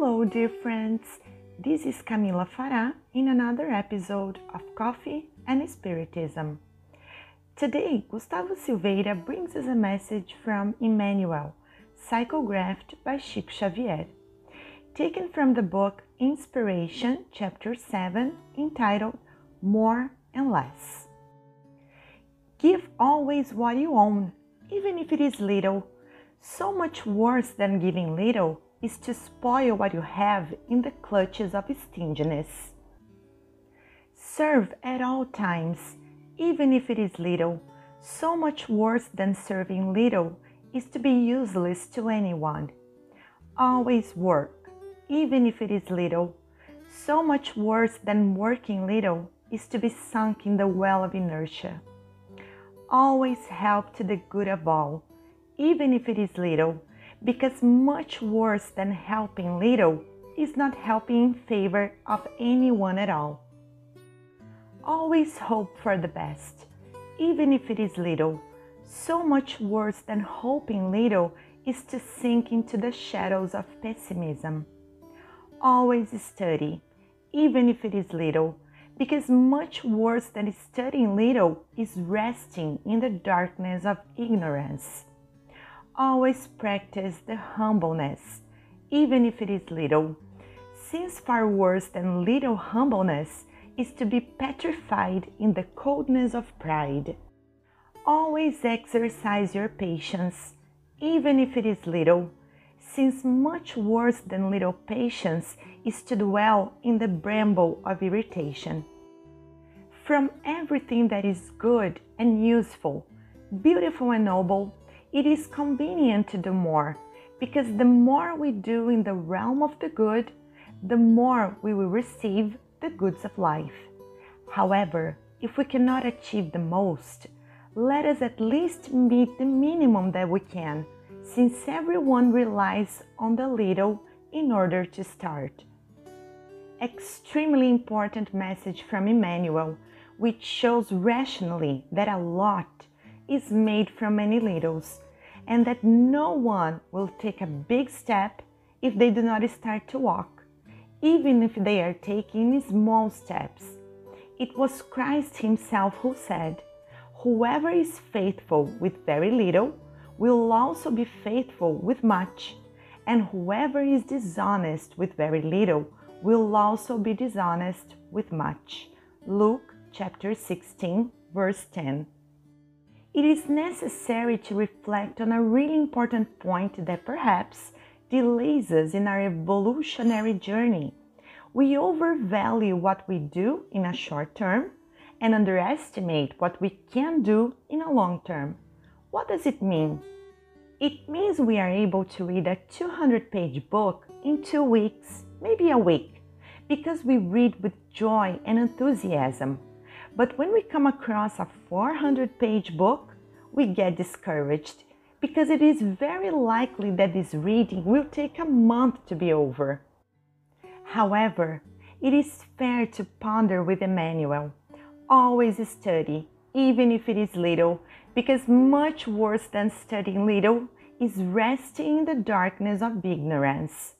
Hello, dear friends. This is Camila Farah in another episode of Coffee and Spiritism. Today, Gustavo Silveira brings us a message from Emmanuel, psychographed by Chico Xavier, taken from the book Inspiration, Chapter 7, entitled More and Less. Give always what you own, even if it is little. So much worse than giving little is to spoil what you have in the clutches of stinginess. Serve at all times, even if it is little. So much worse than serving little is to be useless to anyone. Always work, even if it is little. So much worse than working little is to be sunk in the well of inertia. Always help to the good of all, even if it is little because much worse than helping little is not helping in favor of anyone at all. Always hope for the best, even if it is little. So much worse than hoping little is to sink into the shadows of pessimism. Always study, even if it is little, because much worse than studying little is resting in the darkness of ignorance always practice the humbleness, even if it is little, since far worse than little humbleness is to be petrified in the coldness of pride. Always exercise your patience, even if it is little, since much worse than little patience is to dwell in the bramble of irritation. From everything that is good and useful, beautiful and noble, it is convenient to do more because the more we do in the realm of the good, the more we will receive the goods of life. However, if we cannot achieve the most, let us at least meet the minimum that we can, since everyone relies on the little in order to start. Extremely important message from Emmanuel, which shows rationally that a lot is made from many littles, and that no one will take a big step if they do not start to walk, even if they are taking small steps. It was Christ Himself who said, Whoever is faithful with very little will also be faithful with much, and whoever is dishonest with very little will also be dishonest with much. Luke chapter 16, verse 10 it is necessary to reflect on a really important point that perhaps delays us in our evolutionary journey. We overvalue what we do in a short term and underestimate what we can do in a long term. What does it mean? It means we are able to read a 200 page book in two weeks, maybe a week, because we read with joy and enthusiasm. But when we come across a 400 page book, we get discouraged because it is very likely that this reading will take a month to be over. However, it is fair to ponder with Emmanuel. Always study, even if it is little, because much worse than studying little is resting in the darkness of ignorance.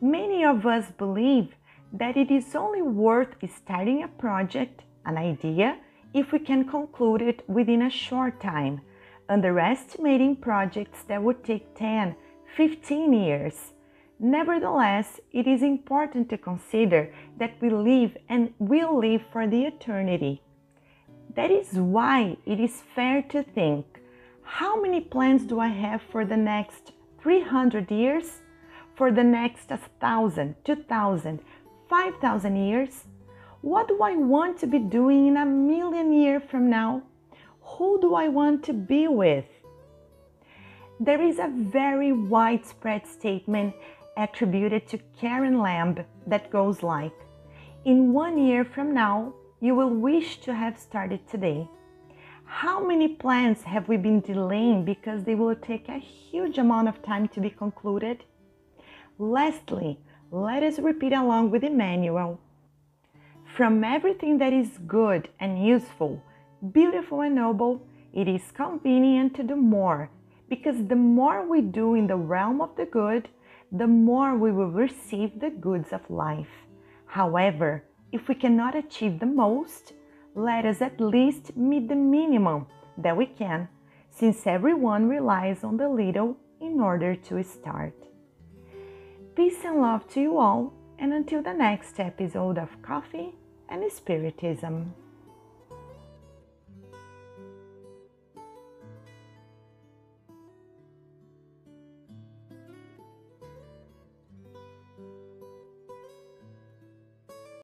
Many of us believe that it is only worth starting a project an idea if we can conclude it within a short time, underestimating projects that would take 10, 15 years. Nevertheless, it is important to consider that we live and will live for the eternity. That is why it is fair to think how many plans do I have for the next 300 years? For the next 1,000, 2,000, 5,000 years? What do I want to be doing in a million years from now? Who do I want to be with? There is a very widespread statement attributed to Karen Lamb that goes like In one year from now, you will wish to have started today. How many plans have we been delaying because they will take a huge amount of time to be concluded? Lastly, let us repeat along with Emmanuel. From everything that is good and useful, beautiful and noble, it is convenient to do more, because the more we do in the realm of the good, the more we will receive the goods of life. However, if we cannot achieve the most, let us at least meet the minimum that we can, since everyone relies on the little in order to start. Peace and love to you all, and until the next episode of Coffee and Spiritism.